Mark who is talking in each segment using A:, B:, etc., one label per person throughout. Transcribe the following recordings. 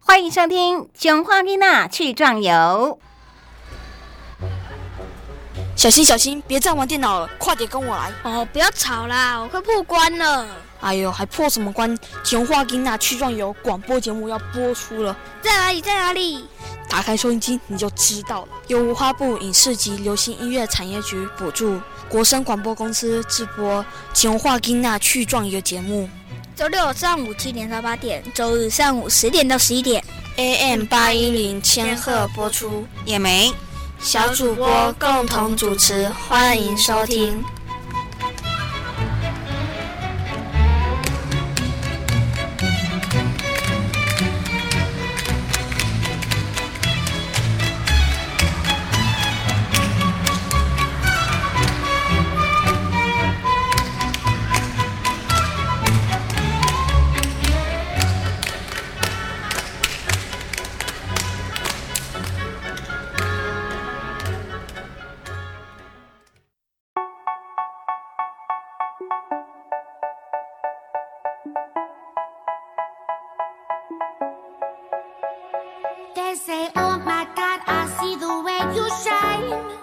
A: 欢迎收听《囧话丽娜去壮游》。
B: 小心小心，别再玩电脑了，快点跟我来！
C: 哦，不要吵啦，我快破关了。
B: 哎呦，还破什么关？《囧话丽娜去壮游》广播节目要播出了，
C: 在哪里？在哪里？
B: 打开收音机你就知道了。由文化部影视及流行音乐产业局补助，国声广播公司制播《囧话丽娜去壮游》节目。
C: 周六上午七点到八点，周日上午十点到十一点
B: ，AM 八一零千赫播出。
A: 也没
B: 小主播共同主持，欢迎收听。
D: say, oh my God, I see the way you shine.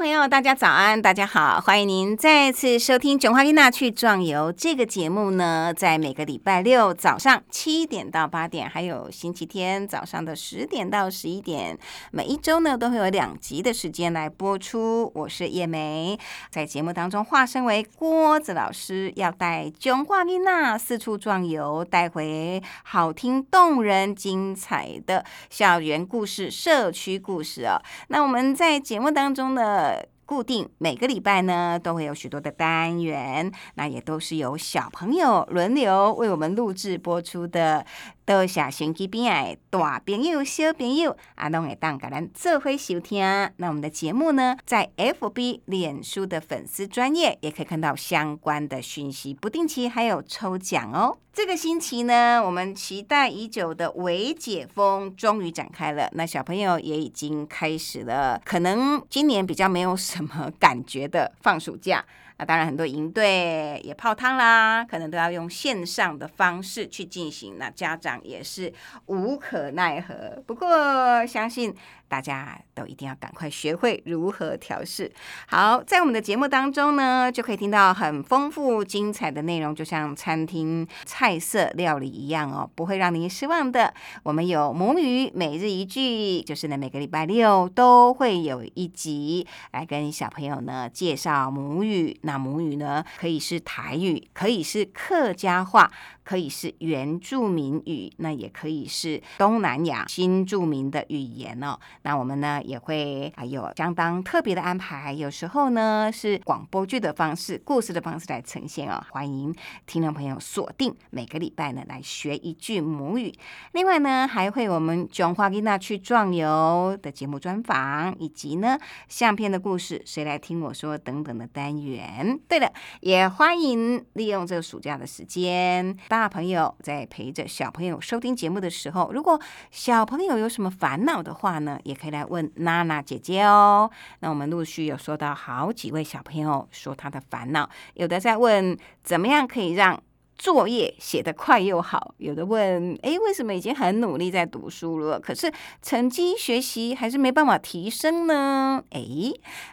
A: 朋友大家早安，大家好，欢迎您再次收听《囧华丽娜去壮游》这个节目呢，在每个礼拜六早上七点到八点，还有星期天早上的十点到十一点，每一周呢都会有两集的时间来播出。我是叶梅，在节目当中化身为郭子老师，要带囧华丽娜四处壮游，带回好听、动人、精彩的校园故事、社区故事哦。那我们在节目当中呢。固定每个礼拜呢，都会有许多的单元，那也都是由小朋友轮流为我们录制播出的。多谢手机边爱大朋友、小朋友，阿东会当甲咱做回收听。那我们的节目呢，在 FB 脸书的粉丝专业也可以看到相关的讯息，不定期还有抽奖哦。这个星期呢，我们期待已久的微解封终于展开了。那小朋友也已经开始了，可能今年比较没有什什么感觉的放暑假。那当然，很多营队也泡汤啦，可能都要用线上的方式去进行。那家长也是无可奈何。不过，相信。大家都一定要赶快学会如何调试。好，在我们的节目当中呢，就可以听到很丰富精彩的内容，就像餐厅菜色料理一样哦，不会让您失望的。我们有母语每日一句，就是呢每个礼拜六都会有一集来跟小朋友呢介绍母语。那母语呢，可以是台语，可以是客家话。可以是原住民语，那也可以是东南亚新著名的语言哦。那我们呢也会还有相当特别的安排，有时候呢是广播剧的方式、故事的方式来呈现哦。欢迎听众朋友锁定每个礼拜呢来学一句母语。另外呢还会我们囧花丽娜去壮游的节目专访，以及呢相片的故事，谁来听我说等等的单元。对了，也欢迎利用这个暑假的时间。大朋友在陪着小朋友收听节目的时候，如果小朋友有什么烦恼的话呢，也可以来问娜娜姐姐哦。那我们陆续有收到好几位小朋友说他的烦恼，有的在问怎么样可以让。作业写得快又好，有的问：哎，为什么已经很努力在读书了，可是成绩学习还是没办法提升呢？哎，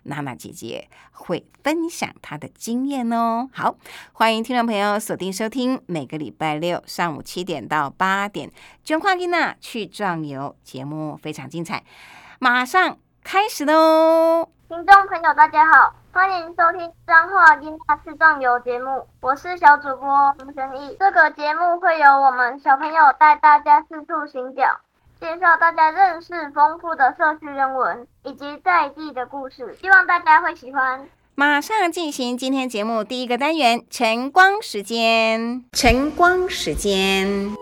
A: 娜娜姐姐会分享她的经验哦。好，欢迎听众朋友锁定收听，每个礼拜六上午七点到八点，捐花丽娜去壮游节目非常精彩，马上开始喽！
E: 听众朋友，大家好。欢迎收听《彰化音大市壮游》节目，我是小主播洪玄义。这个节目会由我们小朋友带大家四处行脚，介绍大家认识丰富的社区人文以及在地的故事，希望大家会喜欢。
A: 马上进行今天节目第一个单元——晨光时间。晨光时间。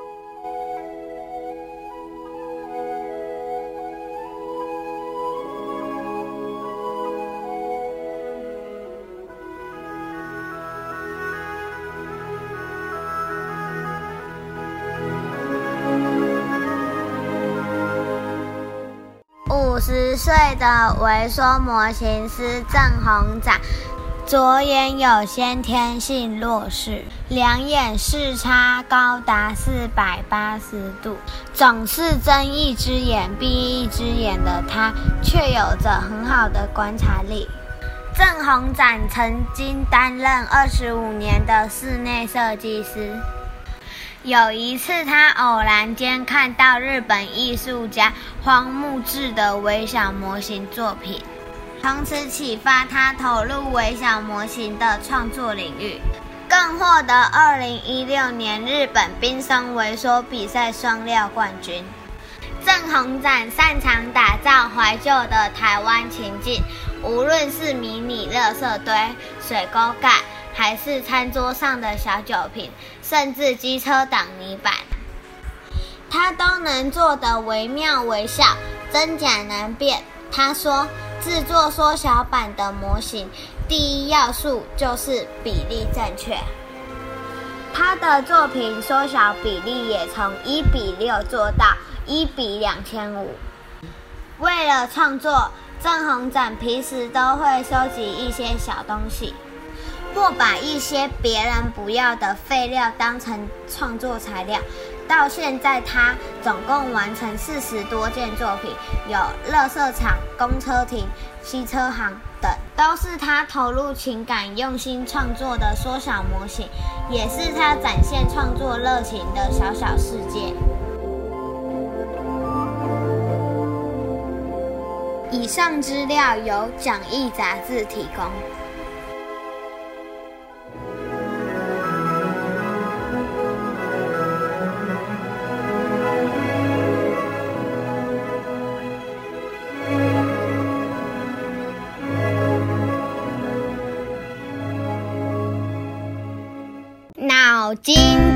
F: 五十岁的微缩模型师郑宏展，左眼有先天性弱视，两眼视差高达四百八十度，总是睁一只眼闭一只眼的他，却有着很好的观察力。郑宏展曾经担任二十五年的室内设计师。有一次，他偶然间看到日本艺术家荒木志的微小模型作品，从此启发他投入微小模型的创作领域，更获得二零一六年日本冰松微缩比赛双料冠军。郑宏展擅长打造怀旧的台湾情境。无论是迷你垃圾堆、水沟盖，还是餐桌上的小酒瓶，甚至机车挡泥板，他都能做得惟妙惟肖，真假难辨。他说，制作缩小版的模型，第一要素就是比例正确。他的作品缩小比例也从一比六做到一比两千五。为了创作。郑宏展平时都会收集一些小东西，或把一些别人不要的废料当成创作材料。到现在，他总共完成四十多件作品，有乐色场、公车亭、汽车行等，都是他投入情感、用心创作的缩小模型，也是他展现创作热情的小小世界。以上资料由讲义杂志提供。脑筋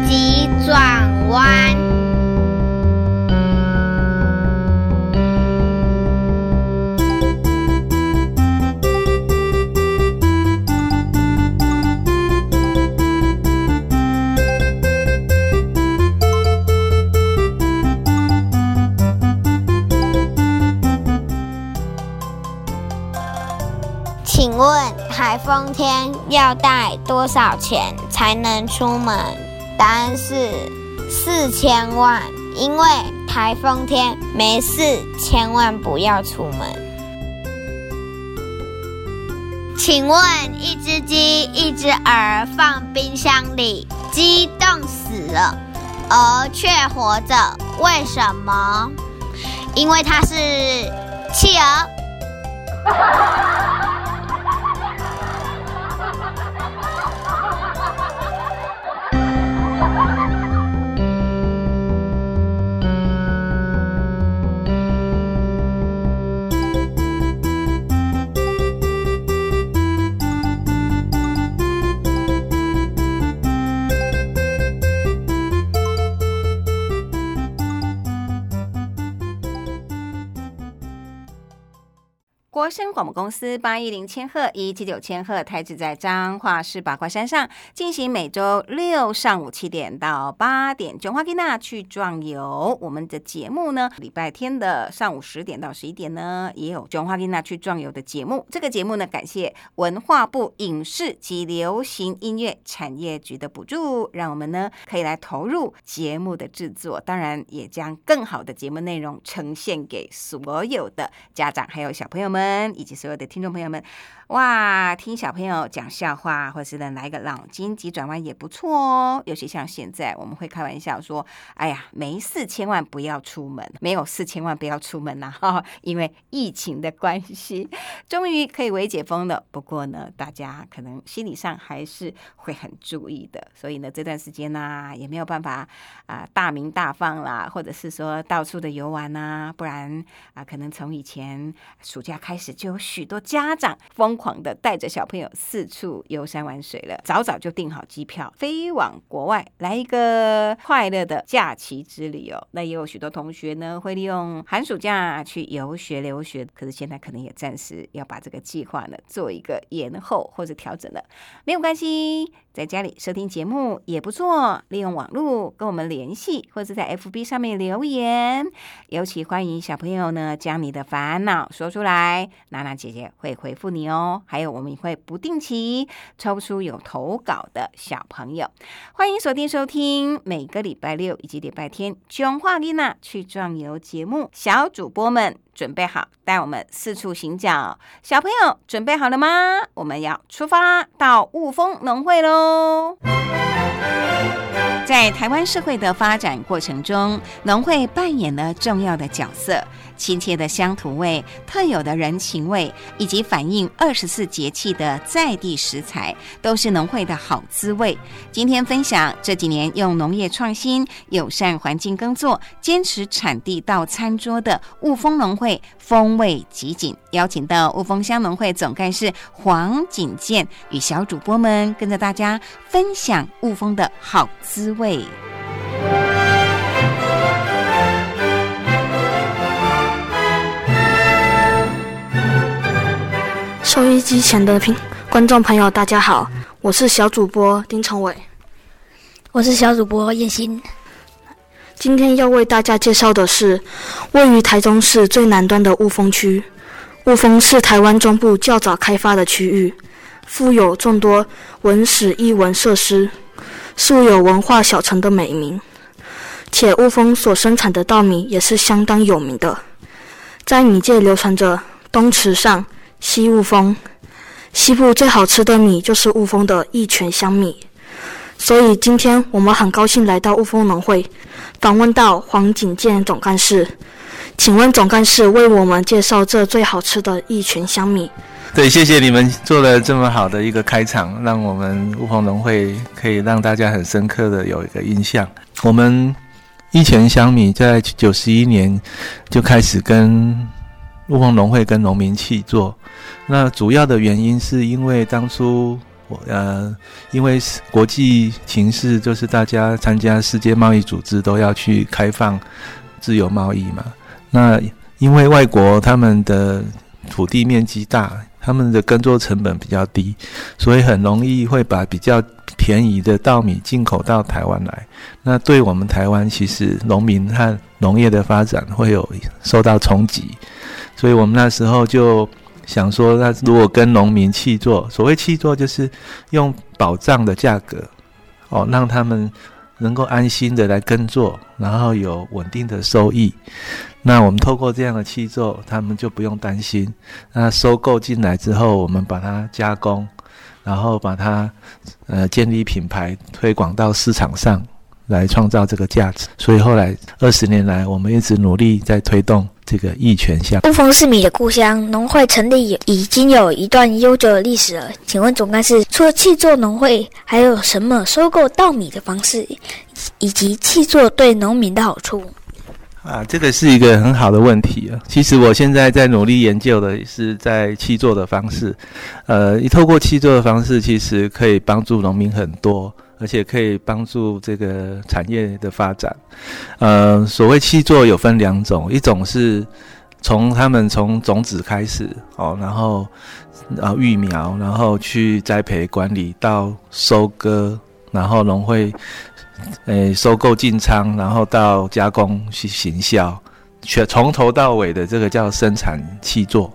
F: 急转弯。台风天要带多少钱才能出门？答案是四千万。因为台风天没事，千万不要出门。请问，一只鸡、一只鹅放冰箱里，鸡冻死了，鹅却活着，为什么？因为它是企鹅。
A: 声广播公司八一零千赫一七九千赫台址在彰化市八卦山上，进行每周六上午七点到八点，卷花吉娜去壮游。我们的节目呢，礼拜天的上午十点到十一点呢，也有卷花吉娜去壮游的节目。这个节目呢，感谢文化部影视及流行音乐产业局的补助，让我们呢可以来投入节目的制作，当然也将更好的节目内容呈现给所有的家长还有小朋友们。以及所有的听众朋友们。哇，听小朋友讲笑话，或者是呢来个脑筋急转弯也不错哦。尤其像现在，我们会开玩笑说：“哎呀，没事千万不要出门，没有事千万不要出门呐！”哈，因为疫情的关系，终于可以微解封了。不过呢，大家可能心理上还是会很注意的。所以呢，这段时间呢，也没有办法啊大鸣大放啦，或者是说到处的游玩呐。不然啊，可能从以前暑假开始就有许多家长疯狂的带着小朋友四处游山玩水了，早早就订好机票飞往国外，来一个快乐的假期之旅哦。那也有许多同学呢会利用寒暑假去游学留学，可是现在可能也暂时要把这个计划呢做一个延后或者调整了，没有关系。在家里收听节目也不错，利用网络跟我们联系，或者在 FB 上面留言。尤其欢迎小朋友呢，将你的烦恼说出来，娜娜姐姐会回复你哦。还有，我们也会不定期抽出有投稿的小朋友。欢迎锁定收听每个礼拜六以及礼拜天《囧话丽娜去壮游》节目，小主播们。准备好，带我们四处行脚。小朋友准备好了吗？我们要出发到雾峰农会喽！在台湾社会的发展过程中，农会扮演了重要的角色。亲切的乡土味、特有的人情味，以及反映二十四节气的在地食材，都是农会的好滋味。今天分享这几年用农业创新、友善环境耕作，坚持产地到餐桌的雾峰农会，风味极锦。邀请到雾峰乡农会总干事黄景健与小主播们，跟着大家分享雾峰的好滋味。
B: 收音机前的听观众朋友，大家好，我是小主播丁成伟，
C: 我是小主播叶欣。
B: 今天要为大家介绍的是位于台中市最南端的雾峰区。雾峰是台湾中部较早开发的区域，富有众多文史艺文设施，素有文化小城的美名。且雾峰所生产的稻米也是相当有名的，在米界流传着东池上。西雾峰，西部最好吃的米就是雾峰的一泉香米，所以今天我们很高兴来到雾峰农会，访问到黄景健总干事。请问总干事为我们介绍这最好吃的一泉香米。
G: 对，谢谢你们做了这么好的一个开场，让我们雾峰农会可以让大家很深刻的有一个印象。我们一泉香米在九十一年就开始跟。陆丰农会跟农民去做，那主要的原因是因为当初我呃，因为国际形势，就是大家参加世界贸易组织都要去开放自由贸易嘛。那因为外国他们的土地面积大，他们的耕作成本比较低，所以很容易会把比较便宜的稻米进口到台湾来。那对我们台湾，其实农民和农业的发展会有受到冲击。所以我们那时候就想说，那如果跟农民契作，所谓契作就是用保障的价格，哦，让他们能够安心的来耕作，然后有稳定的收益。那我们透过这样的气作，他们就不用担心。那收购进来之后，我们把它加工，然后把它呃建立品牌，推广到市场上。来创造这个价值，所以后来二十年来，我们一直努力在推动这个义全项。
C: 雾峰是米的故乡，农会成立已经有一段悠久的历史了。请问总干事，除了气作农会，还有什么收购稻米的方式，以及气作对农民的好处？
G: 啊，这个是一个很好的问题啊。其实我现在在努力研究的是在气作的方式，呃，透过气作的方式，其实可以帮助农民很多。而且可以帮助这个产业的发展。呃，所谓气作有分两种，一种是从他们从种子开始哦，然后啊育苗，然后去栽培管理到收割，然后农会诶收购进仓，然后到加工去行销，全从头到尾的这个叫生产气作。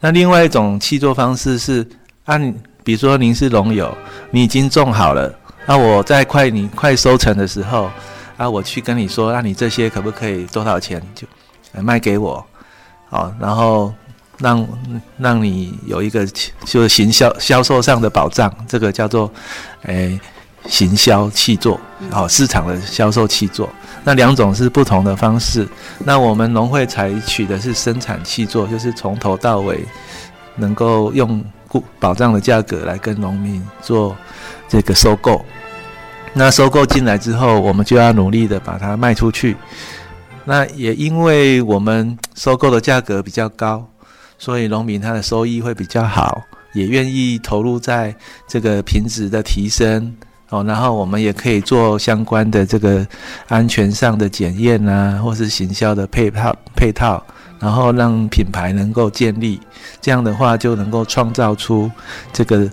G: 那另外一种气作方式是按，比如说您是农友，你已经种好了。那我在快你快收成的时候，啊，我去跟你说，那你这些可不可以多少钱就卖给我？好，然后让让你有一个就是行销销售上的保障，这个叫做诶行销气作，好市场的销售气作。那两种是不同的方式。那我们农会采取的是生产气作，就是从头到尾能够用固保障的价格来跟农民做这个收购。那收购进来之后，我们就要努力的把它卖出去。那也因为我们收购的价格比较高，所以农民他的收益会比较好，也愿意投入在这个品质的提升哦。然后我们也可以做相关的这个安全上的检验啊，或是行销的配套配套，然后让品牌能够建立。这样的话就能够创造出这个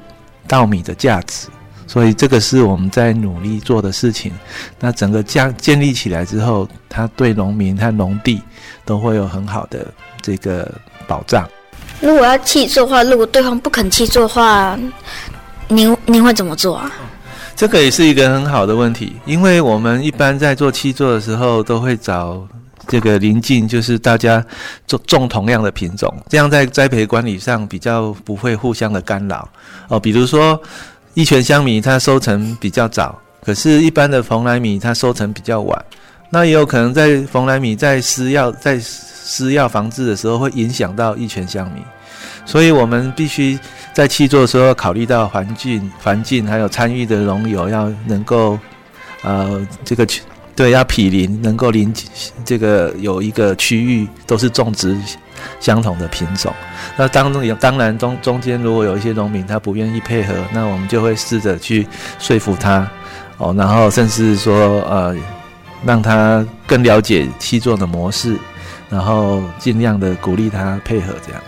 G: 稻米的价值。所以这个是我们在努力做的事情。那整个建建立起来之后，它对农民和农地都会有很好的这个保障。
C: 如果要弃作的话，如果对方不肯弃作的话，您您会怎么做啊？
G: 这个也是一个很好的问题，因为我们一般在做七座的时候，都会找这个邻近，就是大家种种同样的品种，这样在栽培管理上比较不会互相的干扰哦。比如说。一泉香米它收成比较早，可是，一般的蓬莱米它收成比较晚。那也有可能在蓬莱米在施药在施药防治的时候，会影响到一泉香米。所以我们必须在气作的时候考虑到环境、环境还有参与的农友要能够，呃，这个对要毗邻，能够邻这个有一个区域都是种植。相同的品种，那当中有当然中中间如果有一些农民他不愿意配合，那我们就会试着去说服他，哦，然后甚至说呃，让他更了解七座的模式，然后尽量的鼓励他配合这样。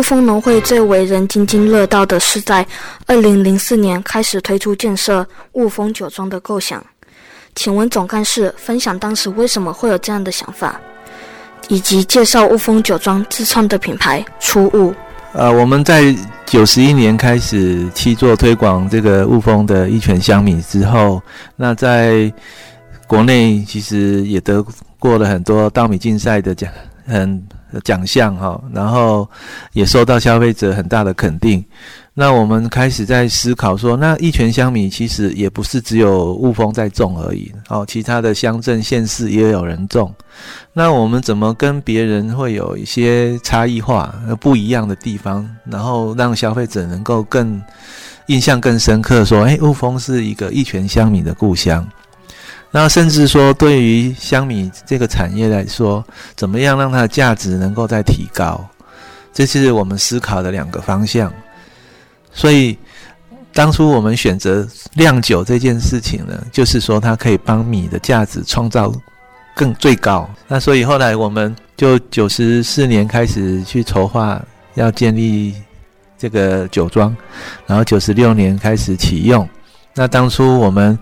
B: 雾峰农会最为人津津乐道的是，在二零零四年开始推出建设雾峰酒庄的构想。请问总干事分享当时为什么会有这样的想法，以及介绍雾峰酒庄自创的品牌“初雾”。
G: 呃，我们在九十一年开始去做推广这个雾峰的一泉香米之后，那在国内其实也得过了很多稻米竞赛的奖，很。奖项哈，然后也受到消费者很大的肯定。那我们开始在思考说，那一泉香米其实也不是只有雾峰在种而已哦，其他的乡镇县市也有人种。那我们怎么跟别人会有一些差异化、不一样的地方，然后让消费者能够更印象更深刻？说，哎，雾峰是一个一泉香米的故乡。那甚至说，对于香米这个产业来说，怎么样让它的价值能够再提高？这是我们思考的两个方向。所以，当初我们选择酿酒这件事情呢，就是说它可以帮米的价值创造更最高。那所以后来我们就九十四年开始去筹划要建立这个酒庄，然后九十六年开始启用。那当初我们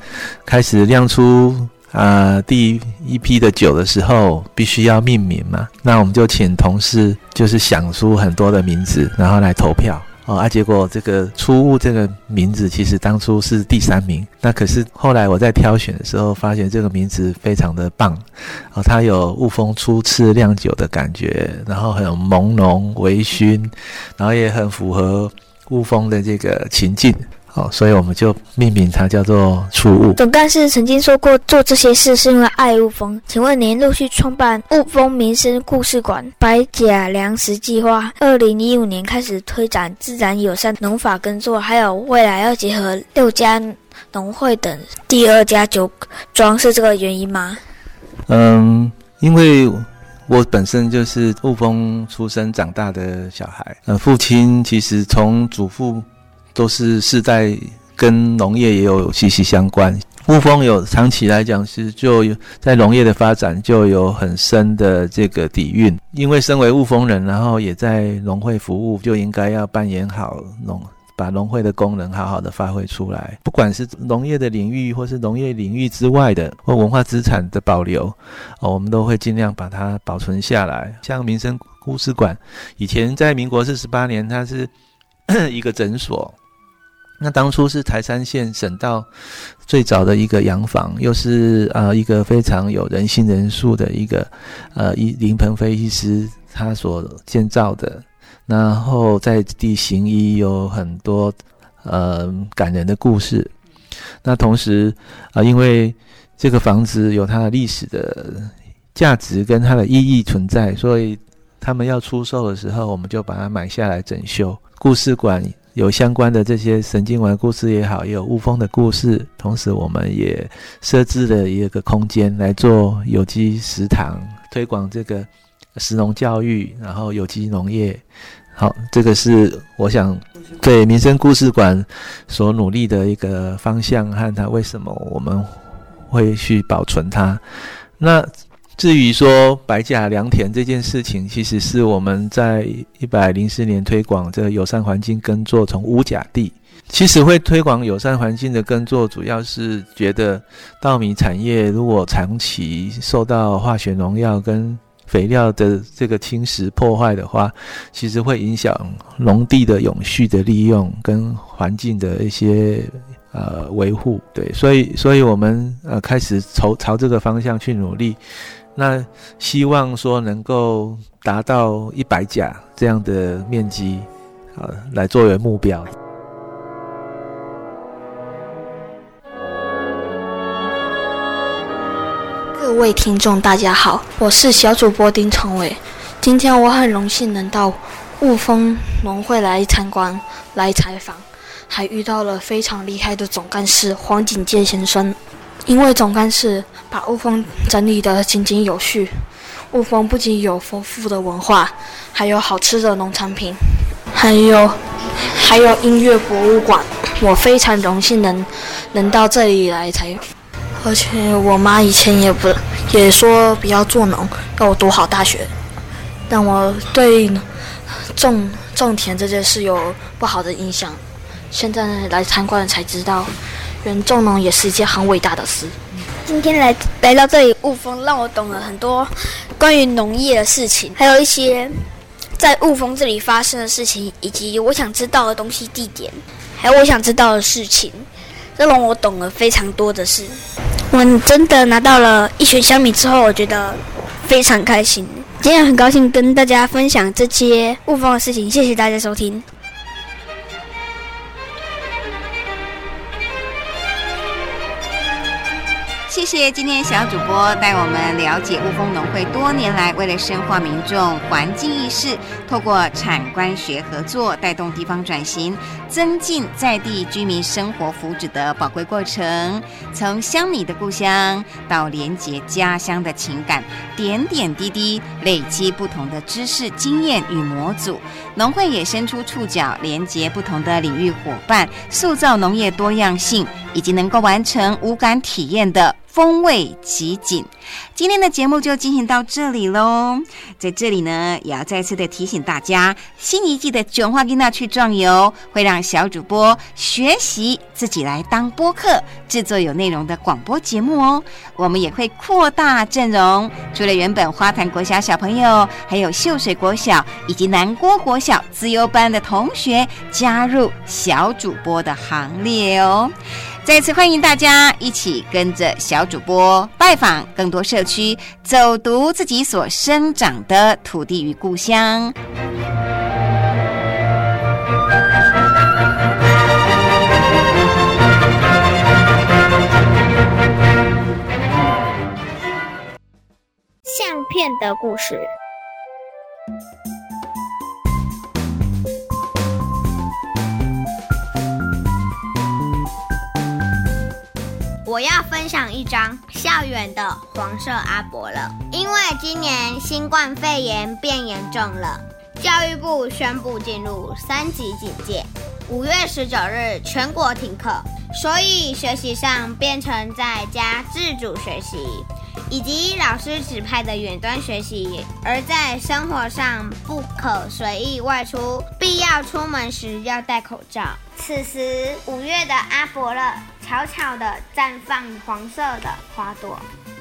G: 开始酿出啊第一批的酒的时候，必须要命名嘛。那我们就请同事就是想出很多的名字，然后来投票哦。啊，结果这个初雾这个名字其实当初是第三名。那可是后来我在挑选的时候，发现这个名字非常的棒哦，它有雾峰初次酿酒的感觉，然后很朦胧微醺，然后也很符合雾峰的这个情境。哦，所以我们就命名它叫做初雾。
C: 总干事曾经说过，做这些事是因为爱雾峰。请问您陆续创办雾峰民生故事馆、白甲粮食计划，二零一五年开始推展自然友善农法耕作，还有未来要结合六家农会等第二家酒庄，是这个原因吗？
G: 嗯，因为我本身就是雾峰出生长大的小孩，呃，父亲其实从祖父。都是世代跟农业也有息息相关。雾峰有长期来讲是就在农业的发展就有很深的这个底蕴。因为身为雾峰人，然后也在农会服务，就应该要扮演好农把农会的功能好好的发挥出来。不管是农业的领域，或是农业领域之外的或文化资产的保留，哦，我们都会尽量把它保存下来。像民生故事馆，以前在民国四十八年，它是 一个诊所。那当初是台山县省道最早的一个洋房，又是呃一个非常有人心人数的一个呃一林鹏飞医师他所建造的，然后在地行医有很多呃感人的故事。那同时啊，因为这个房子有它的历史的价值跟它的意义存在，所以他们要出售的时候，我们就把它买下来整修。故事馆有相关的这些神经丸故事也好，也有雾峰的故事，同时我们也设置了一个空间来做有机食堂，推广这个食农教育，然后有机农业。好，这个是我想对民生故事馆所努力的一个方向和它为什么我们会去保存它。那至于说白甲良田这件事情，其实是我们在一百零四年推广这个友善环境耕作，从无甲地。其实会推广友善环境的耕作，主要是觉得稻米产业如果长期受到化学农药跟肥料的这个侵蚀破坏的话，其实会影响农地的永续的利用跟环境的一些呃维护。对，所以所以我们呃开始朝朝这个方向去努力，那希望说能够达到一百甲这样的面积，呃，来作为目标。
B: 各位听众，大家好，我是小主播丁成伟。今天我很荣幸能到雾峰农会来参观、来采访，还遇到了非常厉害的总干事黄景介先生。因为总干事把雾峰整理得井井有序，雾峰不仅有丰富的文化，还有好吃的农产品，还有还有音乐博物馆。我非常荣幸能能到这里来才。而且我妈以前也不也说不要做农，要我读好大学，但我对种种田这件事有不好的印象。现在来参观才知道，人种农也是一件很伟大的事。
C: 今天来来到这里雾峰，让我懂了很多关于农业的事情，还有一些在雾峰这里发生的事情，以及我想知道的东西、地点，还有我想知道的事情，这让我懂了非常多的事。我真的拿到了一群小米之后，我觉得非常开心。今天很高兴跟大家分享这些雾峰的事情，谢谢大家收听。
A: 谢谢今天小主播带我们了解雾峰农会多年来为了深化民众环境意识，透过产官学合作，带动地方转型，增进在地居民生活福祉的宝贵过程。从乡米的故乡到连接家乡的情感，点点滴滴累积不同的知识、经验与模组。农会也伸出触角，连接不同的领域伙伴，塑造农业多样性，以及能够完成无感体验的。风味极锦，今天的节目就进行到这里喽。在这里呢，也要再次的提醒大家，新一季的《囧话跟那去壮游》会让小主播学习自己来当播客，制作有内容的广播节目哦。我们也会扩大阵容，除了原本花坛国小小朋友，还有秀水国小以及南郭国小资优班的同学加入小主播的行列哦。再次欢迎大家一起跟着小主播拜访更多社区，走读自己所生长的土地与故乡。
C: 相片的故事。
F: 我要分享一张校园的黄色阿伯了，因为今年新冠肺炎变严重了，教育部宣布进入三级警戒，五月十九日全国停课，所以学习上变成在家自主学习，以及老师指派的远端学习，而在生活上不可随意外出，必要出门时要戴口罩。此时五月的阿伯勒。悄悄地绽放黄色的花朵。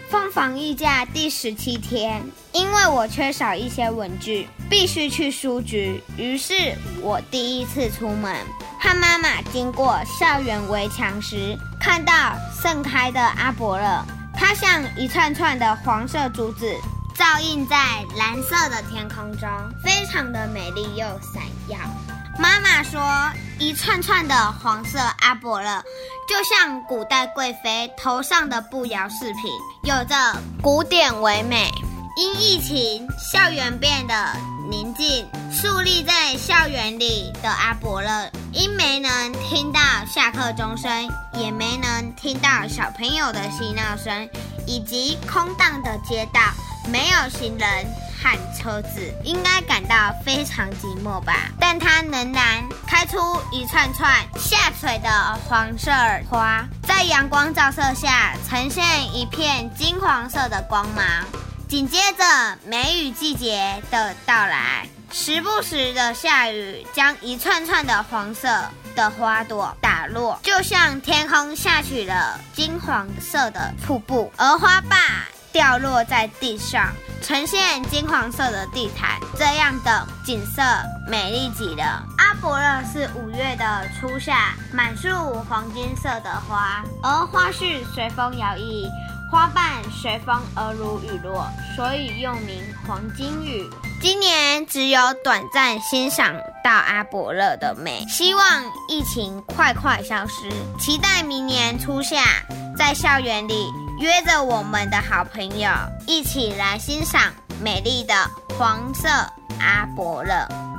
F: 放防疫假第十七天，因为我缺少一些文具，必须去书局。于是我第一次出门，和妈妈经过校园围墙时，看到盛开的阿伯勒，它像一串串的黄色珠子，照映在蓝色的天空中，非常的美丽又闪耀。妈妈说，一串串的黄色阿伯勒，就像古代贵妃头上的步摇饰品，有着古典唯美。因疫情，校园变得宁静，竖立在校园里的阿伯勒，因没能听到下课钟声，也没能听到小朋友的嬉闹声，以及空荡的街道，没有行人和车子，应该感到非常寂寞吧？但它仍然开出一串串下垂的黄色花，在阳光照射下，呈现一片金黄色的光芒。紧接着梅雨季节的到来，时不时的下雨，将一串串的黄色的花朵打落，就像天空下起了金黄色的瀑布，而花瓣掉落在地上，呈现金黄色的地毯，这样的景色美丽极了。阿伯勒是五月的初夏，满树黄金色的花，而花絮随风摇曳。花瓣随风而如雨落，所以又名黄金雨。今年只有短暂欣赏到阿伯勒的美，希望疫情快快消失，期待明年初夏在校园里约着我们的好朋友一起来欣赏美丽的黄色阿伯了。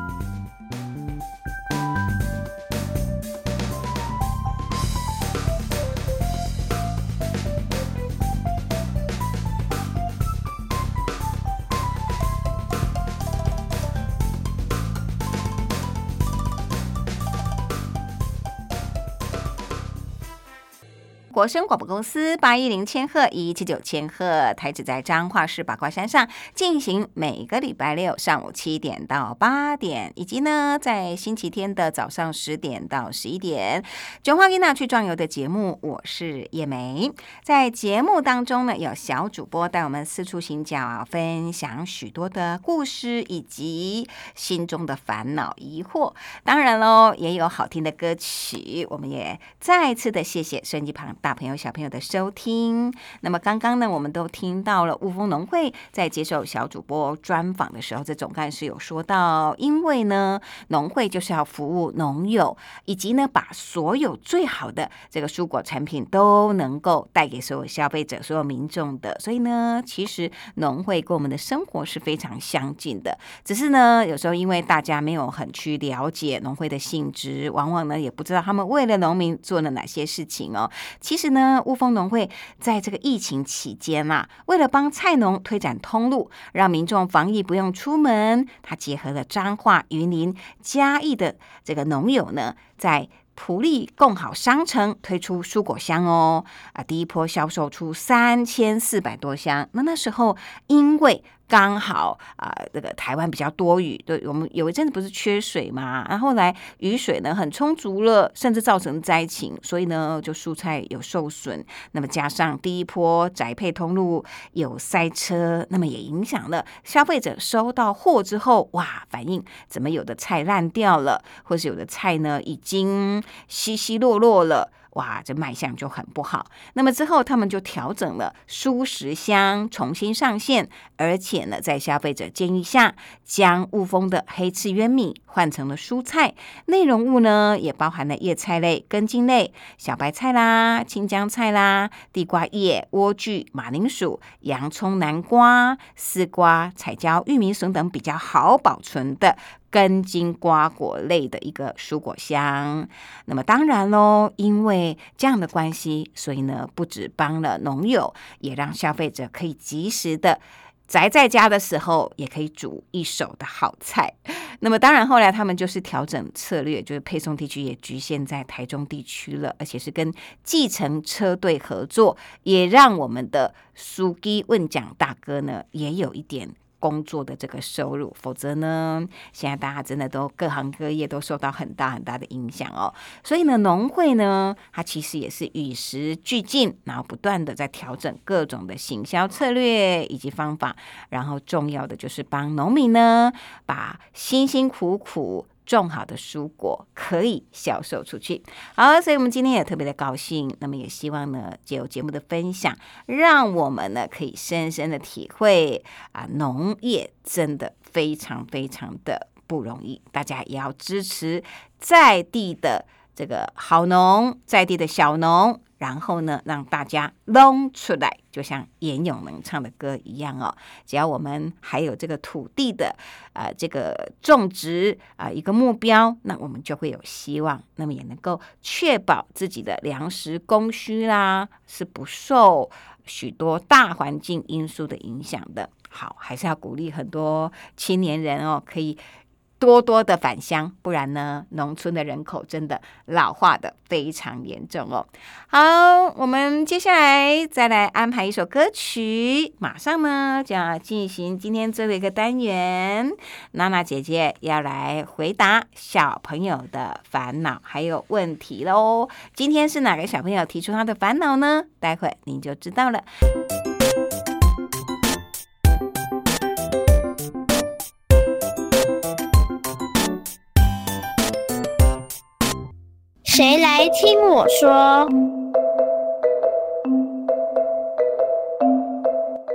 A: 国声广播公司八一零千赫一七九千赫台址在彰化市八卦山上进行每个礼拜六上午七点到八点，以及呢在星期天的早上十点到十一点，九花丽娜去壮游的节目，我是叶梅。在节目当中呢，有小主播带我们四处行脚，分享许多的故事以及心中的烦恼疑惑。当然喽，也有好听的歌曲。我们也再次的谢谢收音机旁。大大朋友、小朋友的收听。那么刚刚呢，我们都听到了雾峰农会在接受小主播专访的时候，这总干事有说到，因为呢，农会就是要服务农友，以及呢，把所有最好的这个蔬果产品都能够带给所有消费者、所有民众的。所以呢，其实农会跟我们的生活是非常相近的。只是呢，有时候因为大家没有很去了解农会的性质，往往呢也不知道他们为了农民做了哪些事情哦。其实呢，雾峰农会在这个疫情期间啊，为了帮菜农推展通路，让民众防疫不用出门，它结合了彰化、云林、嘉义的这个农友呢，在普利共好商城推出蔬果箱哦，啊，第一波销售出三千四百多箱。那那时候因为刚好啊，这个台湾比较多雨，对我们有一阵子不是缺水嘛，然后来雨水呢很充足了，甚至造成灾情，所以呢就蔬菜有受损。那么加上第一波宅配通路有塞车，那么也影响了消费者收到货之后，哇，反应怎么有的菜烂掉了，或是有的菜呢已经稀稀落落了。哇，这卖相就很不好。那么之后，他们就调整了蔬食箱重新上线，而且呢，在消费者建议下，将雾峰的黑刺鸢米换成了蔬菜，内容物呢也包含了叶菜类、根茎类、小白菜啦、青江菜啦、地瓜叶、莴苣、马铃薯、洋葱、南瓜、丝瓜、彩椒、玉米笋等比较好保存的。根茎瓜果类的一个蔬果箱，那么当然喽，因为这样的关系，所以呢，不止帮了农友，也让消费者可以及时的宅在家的时候，也可以煮一手的好菜。那么当然，后来他们就是调整策略，就是配送地区也局限在台中地区了，而且是跟计程车队合作，也让我们的苏基问奖大哥呢，也有一点。工作的这个收入，否则呢，现在大家真的都各行各业都受到很大很大的影响哦。所以呢，农会呢，它其实也是与时俱进，然后不断的在调整各种的行销策略以及方法，然后重要的就是帮农民呢，把辛辛苦苦。种好的蔬果可以销售出去，好，所以我们今天也特别的高兴。那么也希望呢，借由节目的分享，让我们呢可以深深的体会啊，农业真的非常非常的不容易，大家也要支持在地的这个好农，在地的小农。然后呢，让大家弄出来，就像严永能唱的歌一样哦。只要我们还有这个土地的呃这个种植啊一个目标，那我们就会有希望。那么也能够确保自己的粮食供需啦是不受许多大环境因素的影响的。好，还是要鼓励很多青年人哦，可以。多多的返乡，不然呢，农村的人口真的老化的非常严重哦。好，我们接下来再来安排一首歌曲，马上呢就要进行今天最后一个单元，娜娜姐姐要来回答小朋友的烦恼还有问题喽。今天是哪个小朋友提出他的烦恼呢？待会您就知道了。
E: 谁来听我说？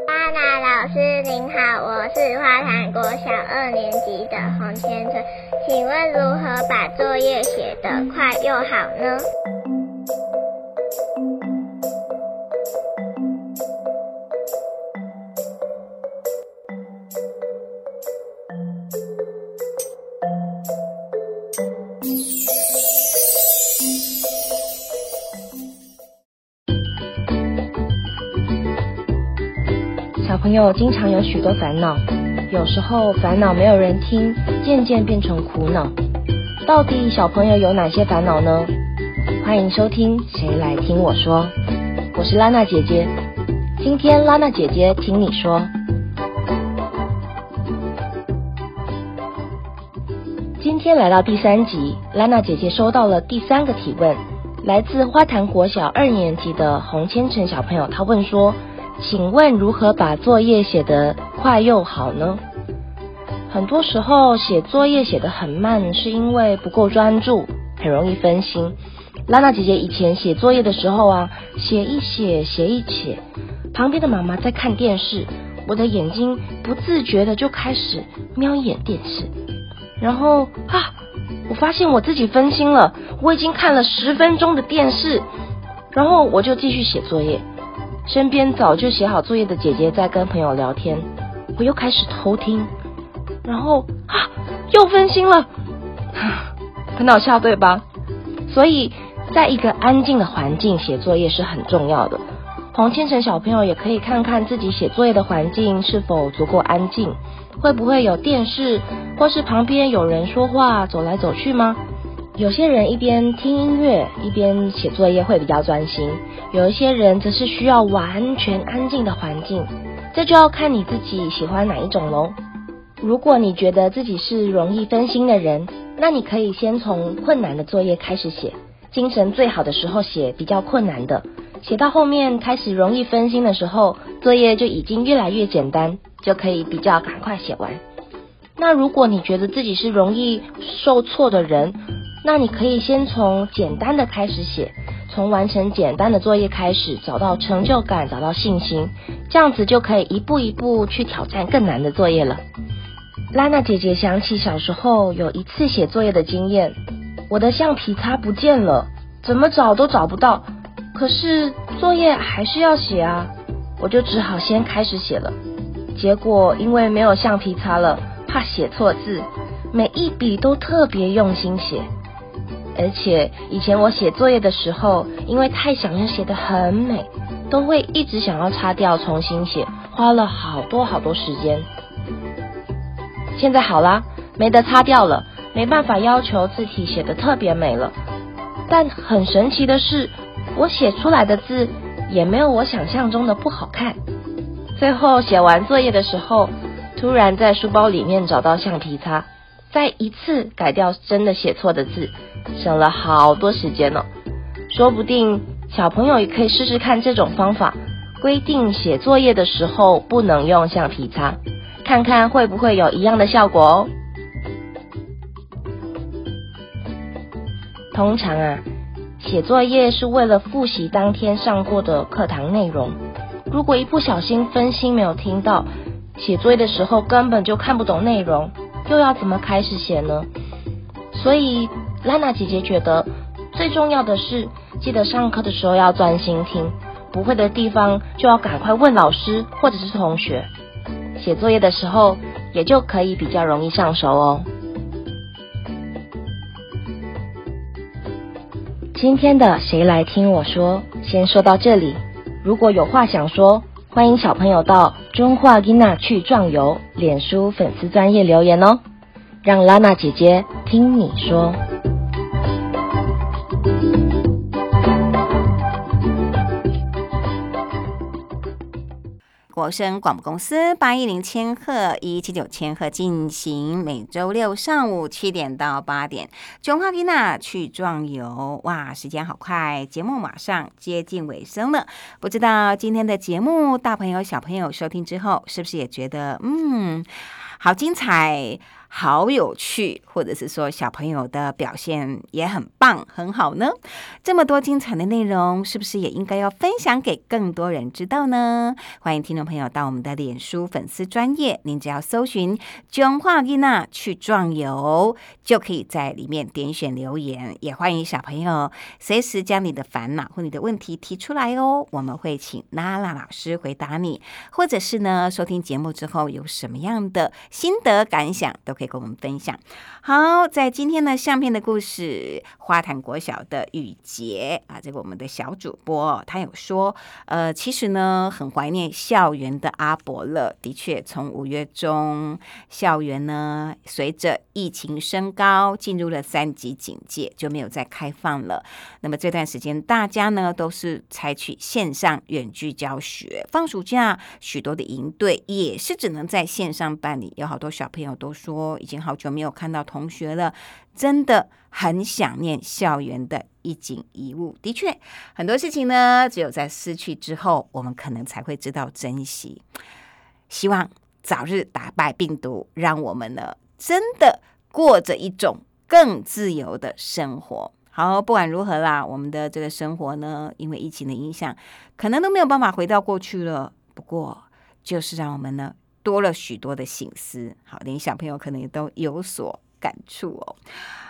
H: 花娜老师您好，我是花坛国小二年级的洪千春，请问如何把作业写得快又好呢？
I: 友经常有许多烦恼，有时候烦恼没有人听，渐渐变成苦恼。到底小朋友有哪些烦恼呢？欢迎收听《谁来听我说》，我是拉娜姐姐。今天拉娜姐姐听你说。今天来到第三集，拉娜姐姐收到了第三个提问，来自花坛国小二年级的洪千成小朋友，他问说。请问如何把作业写得快又好呢？很多时候写作业写得很慢，是因为不够专注，很容易分心。拉娜姐姐以前写作业的时候啊，写一写，写一写，旁边的妈妈在看电视，我的眼睛不自觉的就开始瞄一眼电视，然后啊，我发现我自己分心了，我已经看了十分钟的电视，然后我就继续写作业。身边早就写好作业的姐姐在跟朋友聊天，我又开始偷听，然后啊，又分心了，很好笑对吧？所以，在一个安静的环境写作业是很重要的。黄千成小朋友也可以看看自己写作业的环境是否足够安静，会不会有电视，或是旁边有人说话走来走去吗？有些人一边听音乐一边写作业会比较专心，有一些人则是需要完全安静的环境，这就要看你自己喜欢哪一种喽。如果你觉得自己是容易分心的人，那你可以先从困难的作业开始写，精神最好的时候写比较困难的，写到后面开始容易分心的时候，作业就已经越来越简单，就可以比较赶快写完。那如果你觉得自己是容易受挫的人，那你可以先从简单的开始写，从完成简单的作业开始，找到成就感，找到信心，这样子就可以一步一步去挑战更难的作业了。拉娜姐姐想起小时候有一次写作业的经验，我的橡皮擦不见了，怎么找都找不到，可是作业还是要写啊，我就只好先开始写了。结果因为没有橡皮擦了，怕写错字，每一笔都特别用心写。而且以前我写作业的时候，因为太想要写得很美，都会一直想要擦掉重新写，花了好多好多时间。现在好啦，没得擦掉了，没办法要求字体写得特别美了。但很神奇的是，我写出来的字也没有我想象中的不好看。最后写完作业的时候，突然在书包里面找到橡皮擦。再一次改掉真的写错的字，省了好多时间呢。说不定小朋友也可以试试看这种方法，规定写作业的时候不能用橡皮擦，看看会不会有一样的效果哦。通常啊，写作业是为了复习当天上过的课堂内容，如果一不小心分心没有听到，写作业的时候根本就看不懂内容。又要怎么开始写呢？所以拉娜姐姐觉得最重要的是，记得上课的时候要专心听，不会的地方就要赶快问老师或者是同学。写作业的时候也就可以比较容易上手哦。今天的谁来听我说，先说到这里。如果有话想说，欢迎小朋友到中华吉娜去壮游脸书粉丝专业留言哦，让拉娜姐姐听你说。
A: 国声广播公司八一零千赫一七九千赫进行每周六上午七点到八点，中华吉娜去壮游。哇，时间好快，节目马上接近尾声了。不知道今天的节目，大朋友小朋友收听之后，是不是也觉得嗯，好精彩？好有趣，或者是说小朋友的表现也很棒，很好呢。这么多精彩的内容，是不是也应该要分享给更多人知道呢？欢迎听众朋友到我们的脸书粉丝专业，您只要搜寻“中华丽娜去壮游”，就可以在里面点选留言。也欢迎小朋友随时将你的烦恼或你的问题提出来哦，我们会请娜娜老师回答你，或者是呢，收听节目之后有什么样的心得感想，都可以。跟我们分享。好，在今天的相片的故事，花坛国小的雨杰啊，这个我们的小主播，他有说，呃，其实呢，很怀念校园的阿伯乐。的确，从五月中，校园呢，随着疫情升高，进入了三级警戒，就没有再开放了。那么这段时间，大家呢都是采取线上远距教学。放暑假，许多的营队也是只能在线上办理。有好多小朋友都说，已经好久没有看到。同学了，真的很想念校园的一景一物。的确，很多事情呢，只有在失去之后，我们可能才会知道珍惜。希望早日打败病毒，让我们呢，真的过着一种更自由的生活。好，不管如何啦，我们的这个生活呢，因为疫情的影响，可能都没有办法回到过去了。不过，就是让我们呢，多了许多的心思。好，连小朋友可能也都有所。感触哦，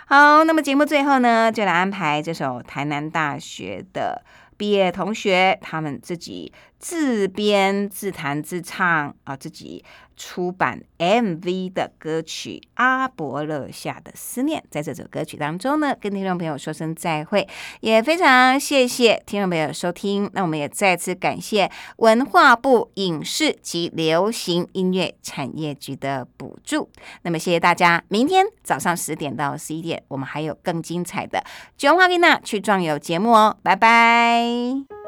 A: 好，那么节目最后呢，就来安排这首台南大学的毕业同学他们自己自编自弹自唱啊，自己。出版 MV 的歌曲《阿伯乐下的思念》，在这首歌曲当中呢，跟听众朋友说声再会，也非常谢谢听众朋友收听。那我们也再次感谢文化部影视及流行音乐产业局的补助。那么谢谢大家，明天早上十点到十一点，我们还有更精彩的《九华丽娜去壮游》节目哦，拜拜。